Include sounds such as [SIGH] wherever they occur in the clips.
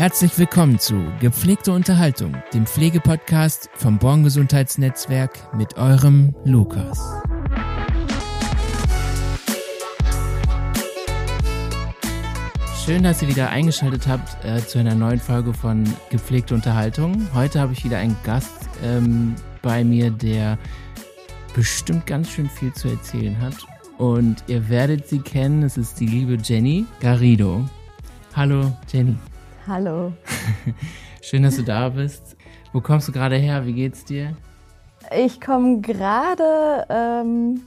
Herzlich willkommen zu Gepflegte Unterhaltung, dem Pflegepodcast vom Born Gesundheitsnetzwerk mit eurem Lukas. Schön, dass ihr wieder eingeschaltet habt äh, zu einer neuen Folge von Gepflegte Unterhaltung. Heute habe ich wieder einen Gast ähm, bei mir, der bestimmt ganz schön viel zu erzählen hat. Und ihr werdet sie kennen. Es ist die liebe Jenny Garrido. Hallo, Jenny. Hallo. [LAUGHS] Schön, dass du da bist. Wo kommst du gerade her? Wie geht's dir? Ich komme gerade ähm,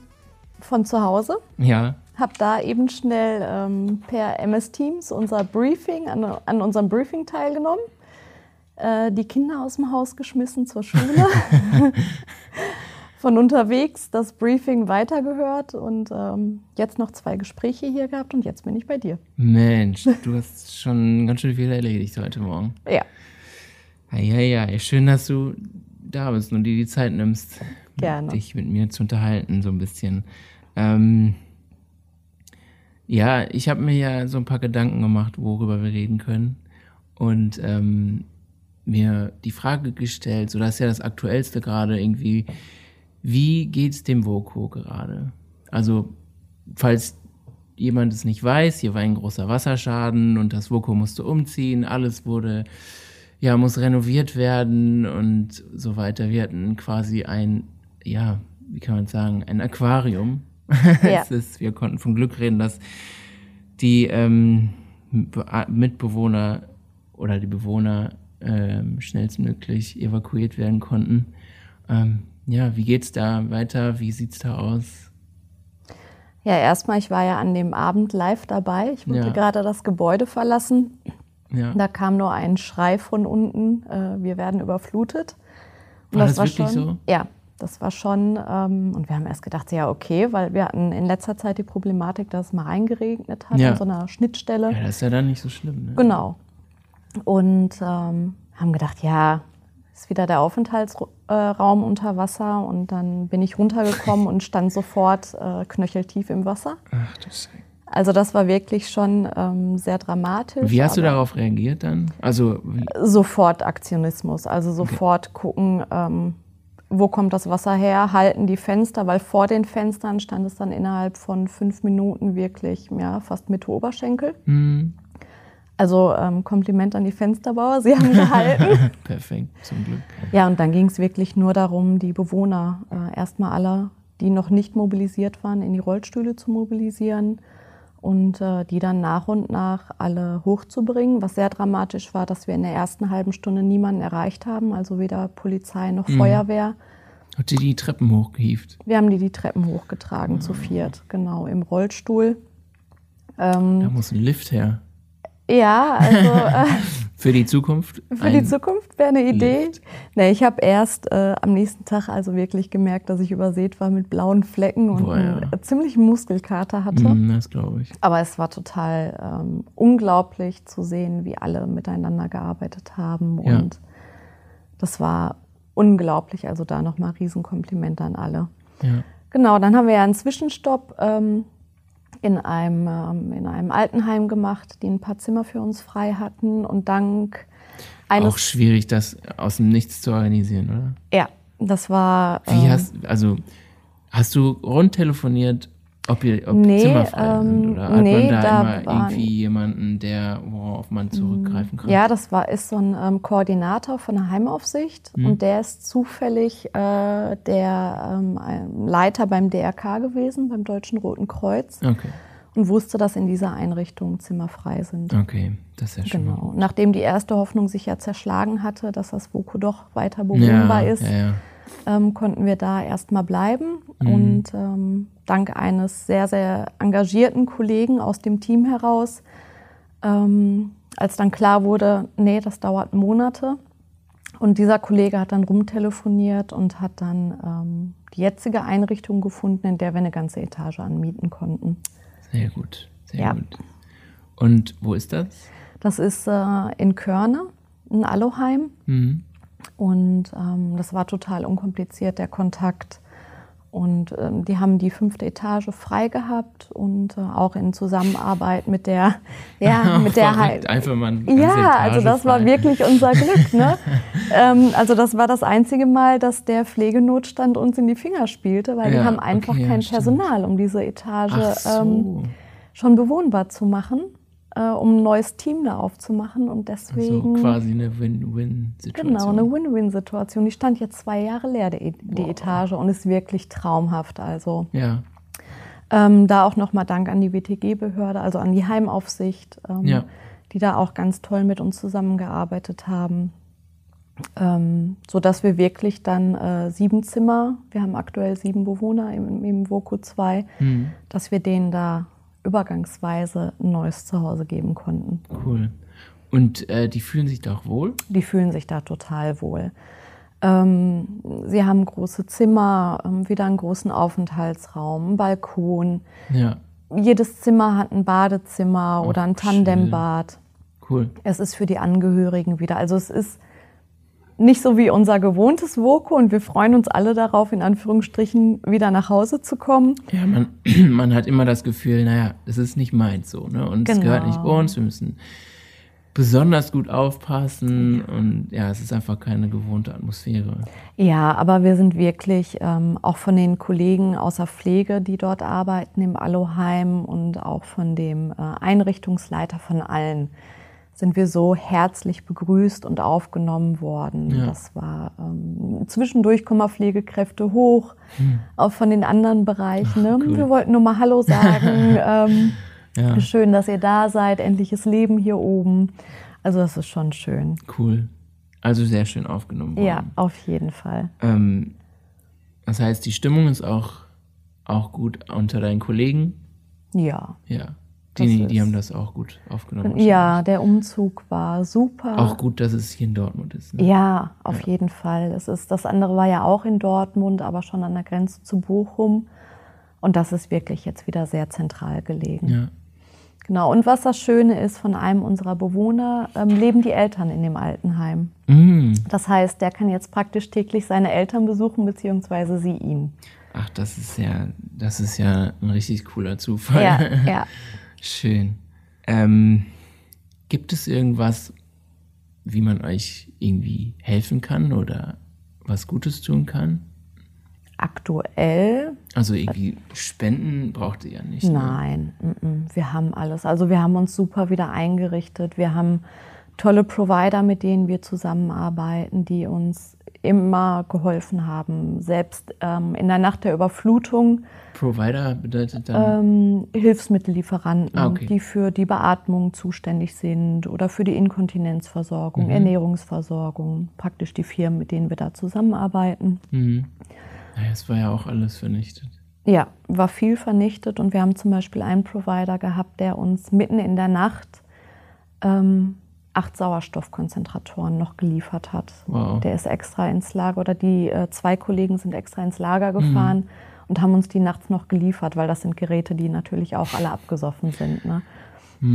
von zu Hause. Ja. Hab da eben schnell ähm, per MS Teams unser Briefing, an, an unserem Briefing teilgenommen. Äh, die Kinder aus dem Haus geschmissen zur Schule. [LAUGHS] [LAUGHS] von unterwegs das Briefing weitergehört und ähm, jetzt noch zwei Gespräche hier gehabt und jetzt bin ich bei dir. Mensch, du hast schon ganz schön viel erledigt heute Morgen. Ja. Ja, ja. Schön, dass du da bist und dir die Zeit nimmst, Gerne. dich mit mir zu unterhalten, so ein bisschen. Ähm, ja, ich habe mir ja so ein paar Gedanken gemacht, worüber wir reden können. Und ähm, mir die Frage gestellt, so das ist ja das Aktuellste gerade irgendwie, wie geht's dem Voko gerade? Also, falls jemand es nicht weiß, hier war ein großer Wasserschaden und das Voko musste umziehen, alles wurde, ja, muss renoviert werden und so weiter. Wir hatten quasi ein, ja, wie kann man sagen, ein Aquarium. [LAUGHS] Ja. es ist, wir konnten von Glück reden, dass die ähm, Be- Mitbewohner oder die Bewohner ähm, schnellstmöglich evakuiert werden konnten. Ähm, ja, wie geht's da weiter? Wie sieht's da aus? Ja, erstmal, ich war ja an dem Abend live dabei. Ich wollte Ja. gerade das Gebäude verlassen. Ja. Da kam nur ein Schrei von unten, äh, wir werden überflutet. Und War das wirklich schon, so? Ja, das war schon, ähm, und wir haben erst gedacht, ja, okay, weil wir hatten in letzter Zeit die Problematik, dass es mal reingeregnet hat Ja. an so einer Schnittstelle. ja, das ist ja dann nicht so schlimm. Ne? Genau. Und ähm, haben gedacht, ja, ist wieder der Aufenthaltsraum unter Wasser. Und dann bin ich runtergekommen und stand sofort äh, knöcheltief im Wasser. Ach, du Scheiße. Also das war wirklich schon ähm, sehr dramatisch. Wie hast du darauf reagiert dann? Also, Sofort Aktionismus, also sofort gucken, ähm, wo kommt das Wasser her, halten die Fenster, weil vor den Fenstern stand es dann innerhalb von fünf Minuten wirklich ja, fast Mitte Oberschenkel. hm, Also ähm, Kompliment an die Fensterbauer, sie haben gehalten. [LAUGHS] perfekt, zum Glück. Ja, und dann ging es wirklich nur darum, die Bewohner äh, erstmal alle, die noch nicht mobilisiert waren, in die Rollstühle zu mobilisieren und äh, die dann nach und nach alle hochzubringen. Was sehr dramatisch war, dass wir in der ersten halben Stunde niemanden erreicht haben, also weder Polizei noch Feuerwehr. Hat die die Treppen hochgehievt? Wir haben die die Treppen hochgetragen, zu viert, genau, im Rollstuhl. Ähm, Da muss ein Lift her. Ja, also [LAUGHS] äh, Für die Zukunft? Für die Zukunft wäre eine Idee. Lift. Nee, ich habe erst äh, am nächsten Tag also wirklich gemerkt, dass ich übersät war mit blauen Flecken und Boah, ja. einen ziemlichen Muskelkater hatte. Hm, das glaube ich. Aber es war total ähm, unglaublich zu sehen, wie alle miteinander gearbeitet haben. Ja. Und das war unglaublich. Also da nochmal Riesenkompliment an alle. Ja. Genau, dann haben wir ja einen Zwischenstopp ähm, in, einem, ähm, in einem Altenheim gemacht, die ein paar Zimmer für uns frei hatten. Und dank eines Auch schwierig, das aus dem Nichts zu organisieren, oder? Ja, das war. Wie ähm, hast, also, hast du rundtelefoniert, ob, ihr, ob Nee, Zimmer frei sind? ähm, Oder hat nee, man da, da immer waren- irgendwie jemanden, der, worauf man zurückgreifen kann? Ja, das war, ist so ein ähm, Koordinator von der Heimaufsicht Mhm. und der ist zufällig äh, der ähm, Leiter beim DRK gewesen, beim Deutschen Roten Kreuz Okay, und wusste, dass in dieser Einrichtung Zimmer frei sind. okay, das ist ja schon mal Genau. Nachdem die erste Hoffnung sich ja zerschlagen hatte, dass das Voko doch weiter bewohnbar ja, ist, Ja, ja. Ähm, konnten wir da erstmal bleiben. Mhm. Und ähm, dank eines sehr, sehr engagierten Kollegen aus dem Team heraus, ähm, als dann klar wurde, nee, das dauert Monate. Und dieser Kollege hat dann rumtelefoniert und hat dann ähm, die jetzige Einrichtung gefunden, in der wir eine ganze Etage anmieten konnten. Sehr gut, sehr Ja. gut. Und wo ist das? Das ist äh, in Körne, ein Aloheim. Mhm. Und ähm, das war total unkompliziert, der Kontakt. Und ähm, die haben die fünfte Etage frei gehabt und äh, auch in Zusammenarbeit mit der, [LAUGHS] ja, mit der halt. Einfach mal ja, also das frei. war wirklich unser Glück. Ne? [LAUGHS] ähm, also das war das einzige Mal, dass der Pflegenotstand uns in die Finger spielte, weil ja, die haben einfach okay, kein ja, Personal, um diese Etage so. ähm, schon bewohnbar zu machen äh, um ein neues Team da aufzumachen. Und deswegen. Also quasi eine Win-Win-Situation. Genau, eine Win-Win-Situation. Die stand jetzt zwei Jahre leer, die, die Etage, und ist wirklich traumhaft. Also. Ja. Ähm, da auch nochmal Dank an die WTG-Behörde, also an die Heimaufsicht, ähm, ja. die da auch ganz toll mit uns zusammengearbeitet haben. Ähm, so dass wir wirklich dann äh, sieben Zimmer, wir haben aktuell sieben Bewohner im, im Voku 2, mhm. dass wir denen da übergangsweise ein neues Zuhause geben konnten. Cool. Und äh, die fühlen sich da auch wohl? Die fühlen sich da total wohl. Ähm, sie haben große Zimmer, ähm, wieder einen großen Aufenthaltsraum, einen Balkon. Ja. Jedes Zimmer hat ein Badezimmer oh, oder ein Tandembad. Cool. Es ist für die Angehörigen wieder. Also es ist nicht so wie unser gewohntes Voko und wir freuen uns alle darauf, in Anführungsstrichen wieder nach Hause zu kommen. Ja, man, [CLEARS THROAT] man hat immer das Gefühl, naja, es ist nicht meins so, ne? Und genau. es gehört nicht genau. uns, wir müssen besonders gut aufpassen und ja, es ist einfach keine gewohnte Atmosphäre. Ja, aber wir sind wirklich ähm, auch von den Kollegen außer Pflege, die dort arbeiten im Alloheim und auch von dem äh, Einrichtungsleiter von allen sind wir so herzlich begrüßt und aufgenommen worden. Ja. Das war ähm, zwischendurch kommen Pflegekräfte hoch, hm. auch von den anderen Bereichen. Ne? Cool. Wir wollten nur mal Hallo sagen. [LAUGHS] ähm, ja. Schön, dass ihr da seid. Endliches Leben hier oben. Also das ist schon schön. Cool. Also sehr schön aufgenommen worden. Ja, auf jeden Fall. Ähm, das heißt, die Stimmung ist auch, auch gut unter deinen Kollegen? Ja. Ja. Die, die haben das auch gut aufgenommen. Ja, der Umzug war super. Auch gut, dass es hier in Dortmund ist. Ne? Ja, auf ja. jeden Fall. Es ist, das andere war ja auch in Dortmund, aber schon an der Grenze zu Bochum. Und das ist wirklich jetzt wieder sehr zentral gelegen. Ja. Genau. Und was das Schöne ist, von einem unserer Bewohner ähm, leben die Eltern in dem Altenheim. Mm. Das heißt, der kann jetzt praktisch täglich seine Eltern besuchen, beziehungsweise sie ihn. Ach, das ist ja, das ist ja ein richtig cooler Zufall. Ja, [LAUGHS] ja. Schön. Ähm, gibt es irgendwas, wie man euch irgendwie helfen kann oder was Gutes tun kann? Aktuell. Also irgendwie Spenden braucht ihr ja nicht. Ne? Nein, ne? wir haben alles. Also wir haben uns super wieder eingerichtet. Wir haben tolle Provider, mit denen wir zusammenarbeiten, die uns immer geholfen haben. Selbst ähm, in der Nacht der Überflutung Provider bedeutet dann? Ähm, Hilfsmittellieferanten, ah, okay. die für die Beatmung zuständig sind oder für die Inkontinenzversorgung, mhm. Ernährungsversorgung. Praktisch die Firmen, mit denen wir da zusammenarbeiten. Mhm. Naja, es war ja auch alles vernichtet. Ja, war viel vernichtet und wir haben zum Beispiel einen Provider gehabt, der uns mitten in der Nacht ähm, acht Sauerstoffkonzentratoren noch geliefert hat. Wow. Der ist extra ins Lager oder die äh, zwei Kollegen sind extra ins Lager gefahren. Mhm und haben uns die nachts noch geliefert, weil das sind Geräte, die natürlich auch alle abgesoffen sind. Ne?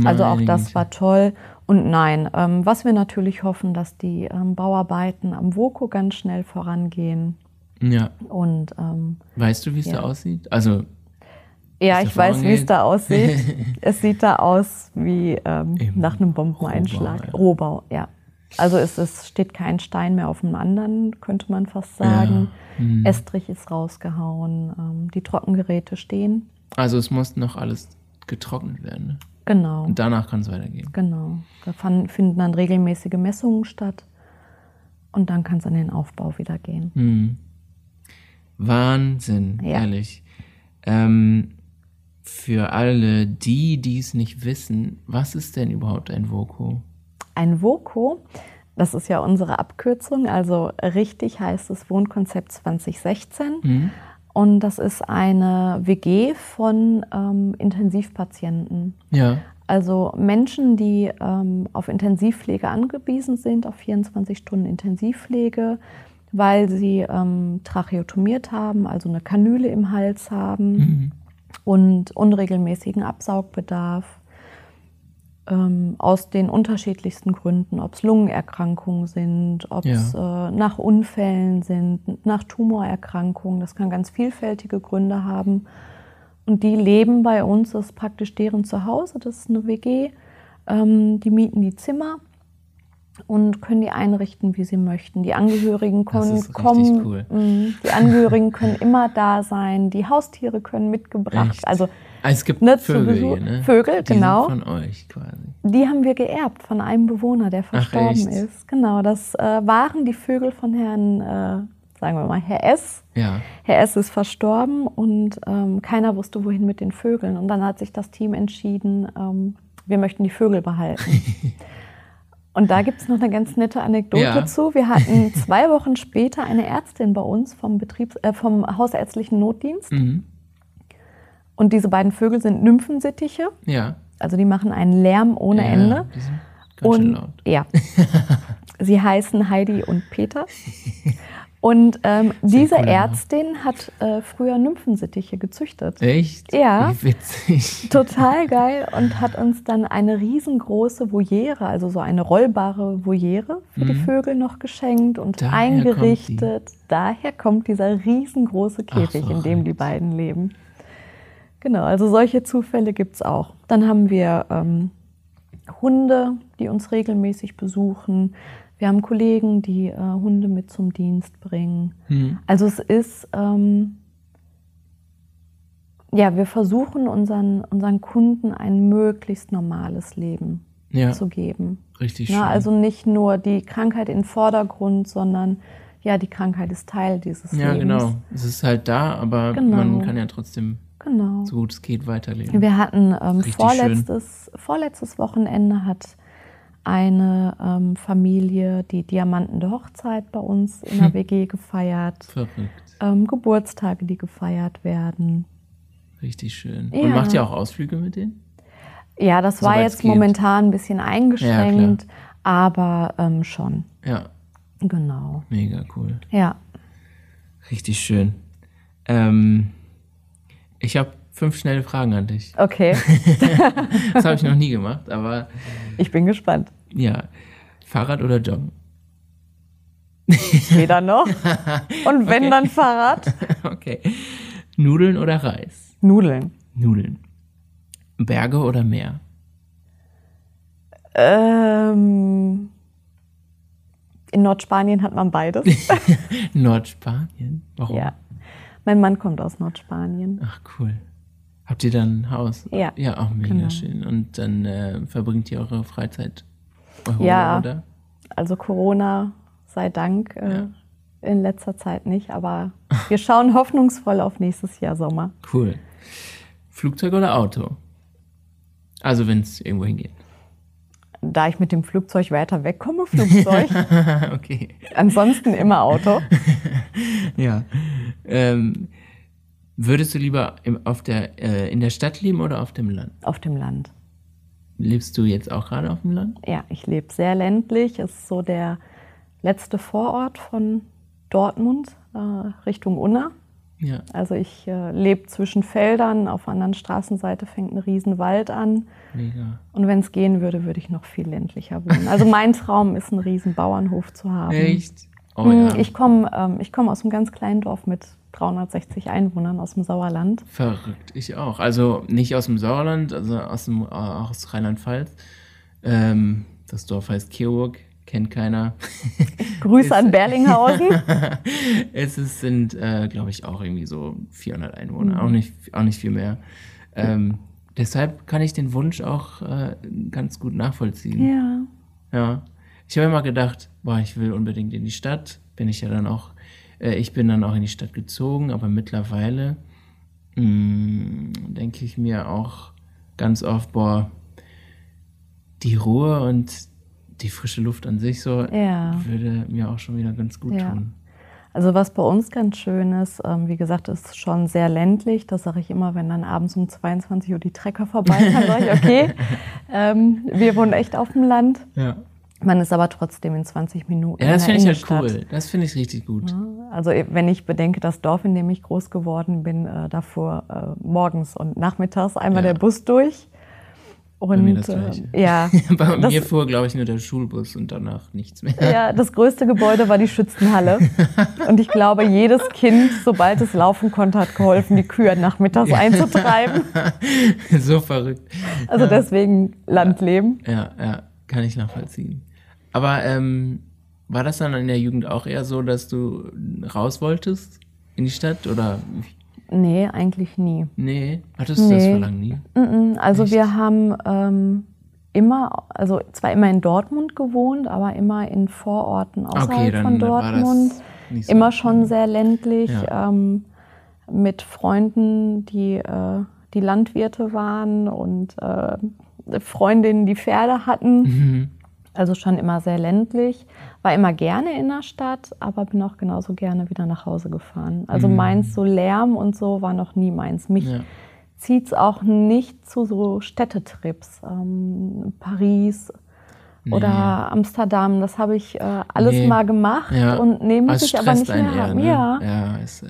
Also auch das war toll. Und nein, ähm, was wir natürlich hoffen, dass die ähm, Bauarbeiten am Voko ganz schnell vorangehen. Ja. Und ähm, weißt du, wie es ja. da aussieht? Also ja, ich weiß, wie es da aussieht. [LAUGHS] es sieht da aus wie ähm, nach einem Bombeneinschlag. Rohbau, ja. Rohbau, ja. Also es, es, steht kein Stein mehr auf dem anderen, könnte man fast sagen. Ja. Mhm. Estrich ist rausgehauen, ähm, die Trockengeräte stehen. Also es muss noch alles getrocknet werden. Ne? Genau. Und danach kann es weitergehen. Genau. Da finden dann regelmäßige Messungen statt und dann kann es an den Aufbau wieder gehen. Mhm. Wahnsinn, ja. ehrlich. Ähm, für alle die, die es nicht wissen, was ist denn überhaupt ein Voko? Ein VOCO, das ist ja unsere Abkürzung, also richtig heißt es Wohnkonzept 2016. Mhm. Und das ist eine WG von ähm, Intensivpatienten. Ja. Also Menschen, die ähm, auf Intensivpflege angewiesen sind, auf 24 Stunden Intensivpflege, weil sie ähm, tracheotomiert haben, also eine Kanüle im Hals haben mhm. Und unregelmäßigen Absaugbedarf ähm, aus den unterschiedlichsten Gründen, ob es Lungenerkrankungen sind, ob es Ja. äh, nach Unfällen sind, nach Tumorerkrankungen. Das kann ganz vielfältige Gründe haben. Und die leben bei uns, das ist praktisch deren Zuhause, das ist eine WG. Ähm, die mieten die Zimmer und können die einrichten, wie sie möchten. Die Angehörigen können kommen. cool. Mm, Die Angehörigen können immer da sein. Die Haustiere können mitgebracht. Echt? Also Ah, es gibt Ne, Vögel hier, ne? Vögel, Die genau. Von euch quasi. die haben wir geerbt von einem Bewohner, der verstorben echt? ist. Genau, das äh, waren die Vögel von Herrn, äh, sagen wir mal, Herr S. Ja. Herr S. ist verstorben und ähm, keiner wusste, wohin mit den Vögeln. Und dann hat sich das Team entschieden, ähm, wir möchten die Vögel behalten. [LAUGHS] Und da gibt es noch eine ganz nette Anekdote Ja. zu. Wir hatten [LAUGHS] zwei Wochen später eine Ärztin bei uns vom, Betriebs äh, vom hausärztlichen Notdienst. Mhm. Und diese beiden Vögel sind Nymphensittiche. Ja. Also die machen einen Lärm ohne ja, Ende. Die sind ganz schön Und laut. ja, [LAUGHS] sie heißen Heidi und Peter. [LAUGHS] Und ähm, diese. Ärztin hat äh, früher Nymphensittiche gezüchtet. Echt? Ja. Wie witzig. Total [LAUGHS] geil und hat uns dann eine riesengroße Voliere, also so eine rollbare Voliere für die Vögel noch geschenkt und Mhm. Daher eingerichtet. Daher kommt dieser riesengroße Käfig, in dem die beiden leben. Genau, also solche Zufälle gibt es auch. Dann haben wir ähm, Hunde, die uns regelmäßig besuchen. Wir haben Kollegen, die äh, Hunde mit zum Dienst bringen. Hm. Also es ist, ähm, ja, wir versuchen unseren, unseren Kunden ein möglichst normales Leben Ja, zu geben. richtig schön. Na, also nicht nur die Krankheit in den Vordergrund, sondern ja, die Krankheit ist Teil dieses ja, Lebens. genau. Es ist halt da, aber Genau. man kann ja trotzdem, Genau. so gut es geht, weiterleben. Wir hatten ähm, vorletztes, vorletztes Wochenende hat eine ähm, Familie die Diamanten der Hochzeit bei uns in der [LAUGHS] WG gefeiert. Verrückt. Ähm, Geburtstage, die gefeiert werden. Richtig schön. Ja. Und macht ihr auch Ausflüge mit denen? Ja, das war Soweit's jetzt geht. momentan ein bisschen eingeschränkt, aber ähm, schon. Ja, Genau. mega cool. Ja. Richtig schön. Ähm, ich habe fünf schnelle Fragen an dich. Okay. [LAUGHS] Das habe ich noch nie gemacht, aber Ich bin gespannt. ja. Fahrrad oder Joggen? Weder noch. [LAUGHS] Und wenn Okay. dann Fahrrad. [LAUGHS] Okay. Nudeln oder Reis? Nudeln. Nudeln. Berge oder Meer? Ähm, in Nordspanien hat man beides. Nordspanien? Warum? ja. Mein Mann kommt aus Nordspanien. Ach, cool. Habt ihr dann ein Haus? Ja, Ja, auch mega genau. schön. Und dann äh, verbringt ihr eure Freizeit Europa, Ja. oder? Also Corona sei Dank äh, Ja. in letzter Zeit nicht, aber wir schauen [LAUGHS] hoffnungsvoll auf nächstes Jahr Sommer. Cool. Flugzeug oder Auto? Also, wenn es irgendwo hingeht. Da ich mit dem Flugzeug weiter wegkomme, Flugzeug. [LAUGHS] okay. Ansonsten immer Auto. [LAUGHS] Ja. Ähm, würdest du lieber im, auf der, äh, in der Stadt leben oder auf dem Land? Auf dem Land. Lebst du jetzt auch gerade auf dem Land? Ja, ich lebe sehr ländlich. Es ist so der letzte Vorort von Dortmund äh, Richtung Unna. Ja. Also ich äh, lebe zwischen Feldern. Auf der anderen Straßenseite fängt ein Riesenwald an. Mega. Und wenn es gehen würde, würde ich noch viel ländlicher wohnen. Also mein Traum ist, einen riesen Bauernhof zu haben. Echt? Oh ja. Ich komme ähm, ich komm aus einem ganz kleinen Dorf mit 360 Einwohnern aus dem Sauerland. Verrückt, ich auch. Also nicht aus dem Sauerland, also aus, dem, äh, aus Rheinland-Pfalz. Ähm, das Dorf heißt Kirburg, kennt keiner. [LAUGHS] Grüße Ist- an Berlinghausen. [LAUGHS] es ist, sind, äh, glaube ich, auch irgendwie so 400 Einwohner, Mhm. auch, nicht, auch nicht viel mehr. Ähm, deshalb kann ich den Wunsch auch äh, ganz gut nachvollziehen. ja. Ja. Ich habe immer gedacht, boah, ich will unbedingt in die Stadt. Bin ich ja dann auch, ich bin dann auch in die Stadt gezogen, aber mittlerweile mh, denke ich mir auch ganz oft, boah, die Ruhe und die frische Luft an sich so Ja. würde mir auch schon wieder ganz gut Ja. tun. Also was bei uns ganz schön ist, ähm, wie gesagt, ist schon sehr ländlich. Das sage ich immer, wenn dann abends um 22 Uhr die Trecker vorbeikommen, sage ich, okay, [LAUGHS] ähm, wir wohnen echt auf dem Land. Ja, Man ist aber trotzdem in 20 Minuten ja das finde ich halt cool. Das finde ich richtig gut. Also wenn ich bedenke, das Dorf, in dem ich groß geworden bin, äh, da fuhr äh, morgens und nachmittags einmal Ja. der Bus durch. Und Bei mir das äh, ja, [LAUGHS] Bei Das- mir fuhr, glaube ich, nur der Schulbus und danach nichts mehr. ja, das größte Gebäude war die Schützenhalle. [LAUGHS] Und ich glaube, jedes Kind, sobald es laufen konnte, hat geholfen, die Kühe nachmittags einzutreiben. [LAUGHS] so verrückt. Also deswegen Landleben. Ja, ja, kann ich nachvollziehen. Aber ähm, war das dann in der Jugend auch eher so, dass du raus wolltest in die Stadt? Oder Nee, eigentlich nie. nee, hattest du das Nee. Verlangen nie? Mm, Also Echt? wir haben ähm, immer, also zwar immer in Dortmund gewohnt, aber immer in Vororten außerhalb Okay, dann von Dortmund. das so. Immer schon sehr ländlich, Ja. ähm, mit Freunden, die, äh, die Landwirte waren und äh, Freundinnen, die Pferde hatten. Mhm. Also schon immer sehr ländlich. War immer gerne in der Stadt, aber bin auch genauso gerne wieder nach Hause gefahren. Also meins, so Lärm und so, war noch nie meins. Mich Mhm. Ja. zieht es auch nicht zu so Städtetrips. Ähm, Paris oder Amsterdam, das habe ich äh, alles Nee. mal gemacht Ja. und nee, muss Es ich aber nicht mehr eher, ne? Ja. Ja, ist, äh,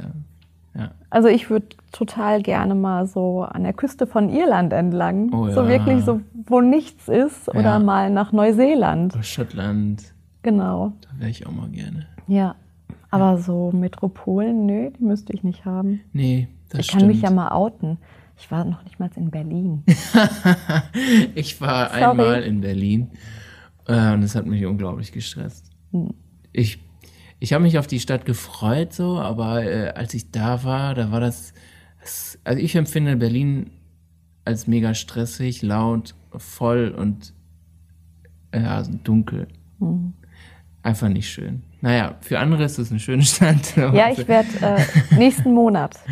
ja. Also ich würde total gerne mal so an der Küste von Irland entlang. Oh So ja. wirklich so, wo nichts ist. Oder Ja. mal nach Neuseeland. Oder Schottland, Genau. da wäre ich auch mal gerne. Ja. Aber so Metropolen, nö, die müsste ich nicht haben. Nee, das ich stimmt. kann mich ja mal outen. Ich war noch nicht mal in Berlin. [LAUGHS] ich war Sorry. einmal in Berlin äh, und es hat mich unglaublich gestresst. Hm. Ich, ich habe mich auf die Stadt gefreut, so, aber äh, als ich da war, da war das, das. Also ich empfinde Berlin als mega stressig, laut, voll und äh, ja, dunkel. Hm. Einfach nicht schön. Naja, für andere ist es eine schöne [LAUGHS] Stadt. Ja, ich werde äh, nächsten Monat. [LAUGHS]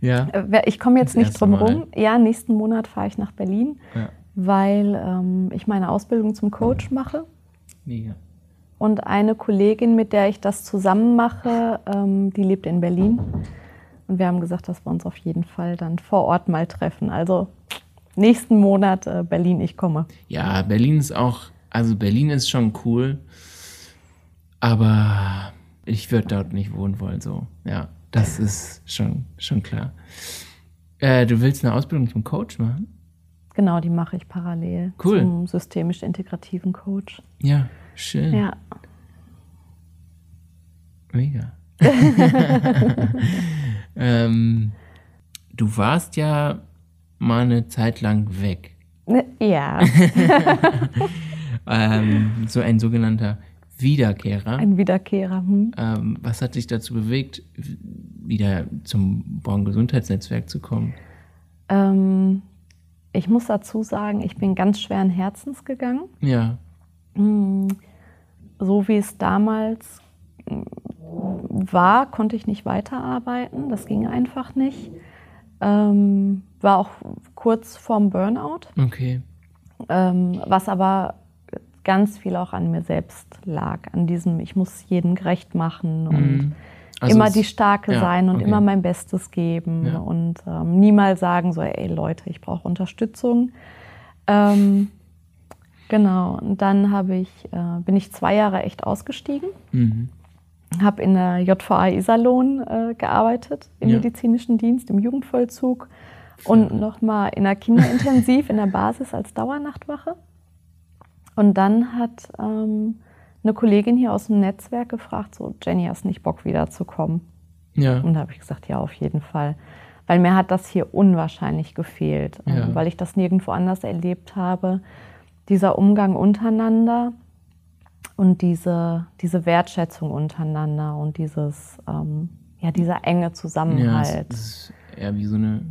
Ja. Äh, ich komme jetzt nicht drum rum. Ja, nächsten Monat fahre ich nach Berlin, ja. weil ähm, ich meine Ausbildung zum Coach mache. Mega. Und eine Kollegin, mit der ich das zusammen mache, ähm, die lebt in Berlin. Und wir haben gesagt, dass wir uns auf jeden Fall dann vor Ort mal treffen. Also nächsten Monat äh, Berlin, ich komme. Ja, Berlin ist auch, also Berlin ist schon cool, aber ich würde dort nicht wohnen wollen, so. Ja, das ist schon, schon klar. Äh, du willst eine Ausbildung zum Coach machen? Genau, die mache ich parallel Cool. zum systemisch-integrativen Coach. Ja, schön. Ja, Mega. [LAUGHS] ähm, du warst ja mal eine Zeit lang weg. Ne, ja, [LAUGHS] Ähm, so ein sogenannter Wiederkehrer. ein Wiederkehrer. Hm. Ähm, was hat dich dazu bewegt, wieder zum Born Gesundheitsnetzwerk zu kommen? Ähm, ich muss dazu sagen, ich bin ganz schweren Herzens gegangen. Ja, So wie es damals mm, war, konnte ich nicht weiterarbeiten. Das ging einfach nicht. Ähm, war auch kurz vorm Burnout, okay. ähm, was aber ganz viel auch an mir selbst lag. An diesem, ich muss jedem gerecht machen und Mhm. Also immer die Starke ja, sein und okay. immer mein Bestes geben Ja. und ähm, niemals sagen so, ey Leute, ich brauche Unterstützung. Ähm, genau, und dann habe ich, äh, bin ich zwei Jahre echt ausgestiegen, Mhm. habe in der JVA Iserlohn äh, gearbeitet, im Ja. medizinischen Dienst, im Jugendvollzug und nochmal in der Kinderintensiv in der Basis als Dauernachtwache. Und dann hat ähm, eine Kollegin hier aus dem Netzwerk gefragt, so Jenny, hast nicht Bock wiederzukommen? Ja, Und da habe ich gesagt, ja, auf jeden Fall. Weil mir hat das hier unwahrscheinlich gefehlt, ähm, Ja. weil ich das nirgendwo anders erlebt habe. Dieser Umgang untereinander und diese, diese Wertschätzung untereinander und dieses, ähm, ja, dieser enge ja es, Zusammenhalt. ist eher wie so eine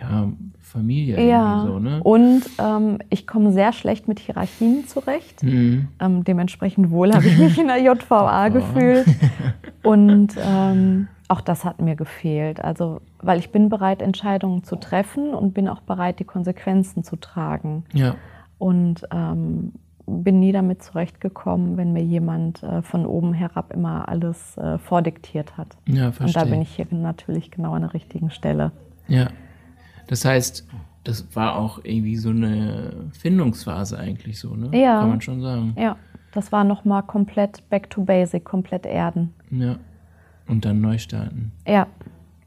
ja, Familie Ja, irgendwie so, ne? und ähm, ich komme sehr schlecht mit Hierarchien zurecht. Mhm. Ähm, dementsprechend wohl habe ich mich in der [LAUGHS] JVA gefühlt. [LAUGHS] Und ähm, auch das hat mir gefehlt. Also, weil ich bin bereit, Entscheidungen zu treffen und bin auch bereit, die Konsequenzen zu tragen. Ja, Und ähm, bin nie damit zurechtgekommen, wenn mir jemand äh, von oben herab immer alles äh, vordiktiert hat. ja, Und verstehe. da bin ich hier natürlich genau an der richtigen Stelle. Ja. Das heißt, das war auch irgendwie so eine Findungsphase eigentlich so, ne? Ja. Kann man schon sagen. Ja, das war nochmal komplett back to basic, komplett erden. Ja. Und dann neu starten. Ja,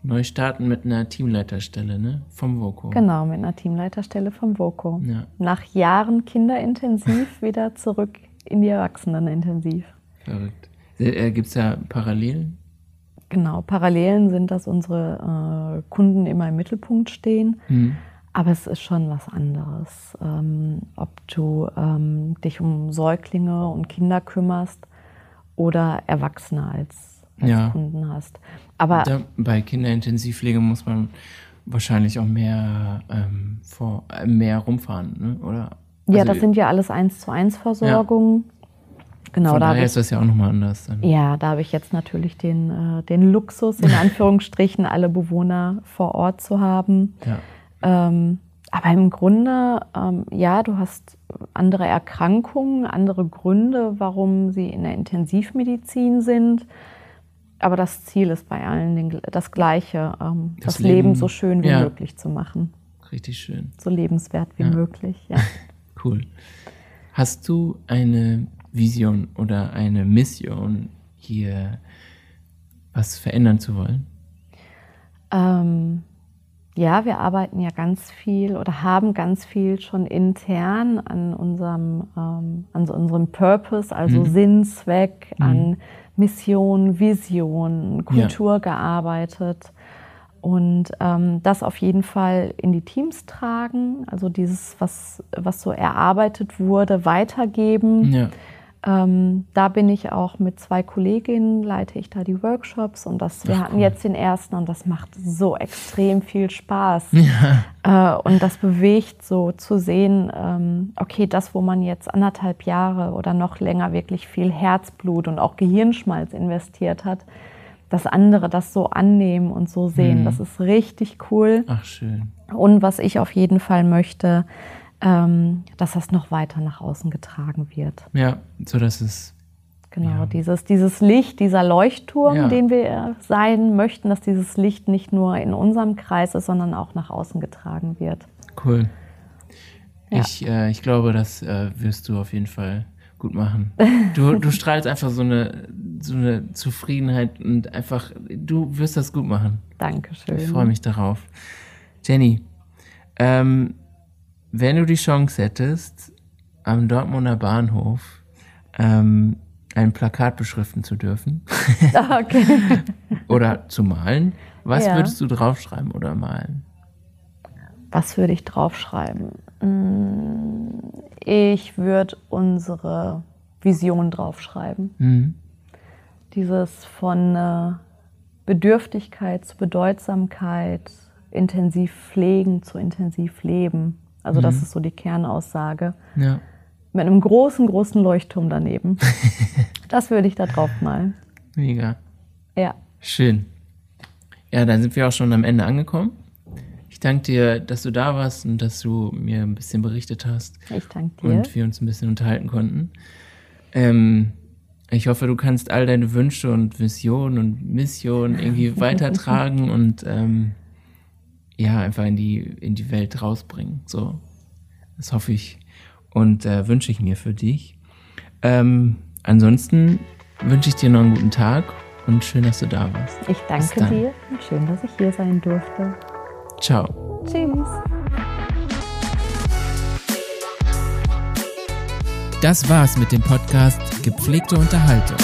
neu starten mit einer Teamleiterstelle, ne? Vom Voko. Genau, mit einer Teamleiterstelle vom Voko. Ja. Nach Jahren kinderintensiv [LAUGHS] wieder zurück in die Erwachsenenintensiv. Verrückt. Äh, Gibt es da Parallelen? Genau, Parallelen sind, dass unsere äh, Kunden immer im Mittelpunkt stehen. Hm. Aber es ist schon was anderes, ähm, ob du ähm, dich um Säuglinge und Kinder kümmerst oder Erwachsene als, als Ja. Kunden hast. Aber Da, bei Kinderintensivpflege muss man wahrscheinlich auch mehr, ähm, vor, äh, mehr rumfahren, ne? oder? ja, Also, das sind ja alles eins zu eins Versorgungen. Genau, Von da daher ich, ist das ja auch nochmal anders. Dann. ja, da habe ich jetzt natürlich den, äh, den Luxus, in [LAUGHS] Anführungsstrichen, alle Bewohner vor Ort zu haben. Ja. Ähm, aber im Grunde, ähm, ja, du hast andere Erkrankungen, andere Gründe, warum sie in der Intensivmedizin sind. Aber das Ziel ist bei allen das gleiche, ähm, Das das, Leben, Leben, so schön wie ja. möglich zu machen, Richtig schön. so lebenswert wie Ja. möglich. Ja. [LAUGHS] Cool. Hast du eine Vision oder eine Mission, hier was verändern zu wollen? Ähm, ja, wir arbeiten ja ganz viel oder haben ganz viel schon intern an unserem, ähm, an so unserem Purpose, also Mhm. Sinn, Zweck, an Mission, Vision, Kultur gearbeitet. Und ähm, das auf jeden Fall in die Teams tragen, also dieses, was, was so erarbeitet wurde, weitergeben. Ja. Ähm, da bin ich auch mit zwei Kolleginnen, leite ich da die Workshops und das, wir Ach, hatten cool. jetzt den ersten und das macht so extrem viel Spaß. Äh, und das bewegt so zu sehen, ähm, okay, das, wo man jetzt anderthalb Jahre oder noch länger wirklich viel Herzblut und auch Gehirnschmalz investiert hat, dass andere das so annehmen und so sehen, Mhm. das ist richtig cool. Ach, schön. Und was ich auf jeden Fall möchte, ähm, dass das noch weiter nach außen getragen wird. Ja, so dass es. Genau, Ja. dieses, dieses Licht, dieser Leuchtturm, Ja. den wir sein möchten, dass dieses Licht nicht nur in unserem Kreis ist, sondern auch nach außen getragen wird. Cool. Ja. Ich, äh, ich glaube, das äh, wirst du auf jeden Fall gut machen. [LAUGHS] Du, du strahlst einfach so eine, so eine Zufriedenheit und einfach, du wirst das gut machen. Dankeschön. Ich freue mich darauf. Jenny, ähm, wenn du die Chance hättest, am Dortmunder Bahnhof ähm, ein Plakat beschriften zu dürfen [LAUGHS] Okay. [LAUGHS] oder zu malen, was Ja. würdest du draufschreiben oder malen? Was würde ich draufschreiben? Mm, Ich würde unsere Vision draufschreiben. Mhm. Dieses von äh, Bedürftigkeit zu Bedeutsamkeit, intensiv pflegen zu intensiv leben. Also das ist so die Kernaussage. Ja. Mit einem großen, großen Leuchtturm daneben. [LAUGHS] das würde ich da drauf malen. Mega. Ja. Schön. Ja, dann sind wir auch schon am Ende angekommen. Ich danke dir, dass du da warst und dass du mir ein bisschen berichtet hast Ich danke dir. und wir uns ein bisschen unterhalten konnten. Ähm, ich hoffe, du kannst all deine Wünsche und Visionen und Missionen irgendwie [LAUGHS] weitertragen und ähm, ja, einfach in die, in die Welt rausbringen. So, das hoffe ich und äh, wünsche ich mir für dich. Ähm, ansonsten wünsche ich dir noch einen guten Tag und schön, dass du da warst. Ich danke dir und schön, dass ich hier sein durfte. Ciao. Tschüss. Das war's mit dem Podcast Gepflegte Unterhaltung.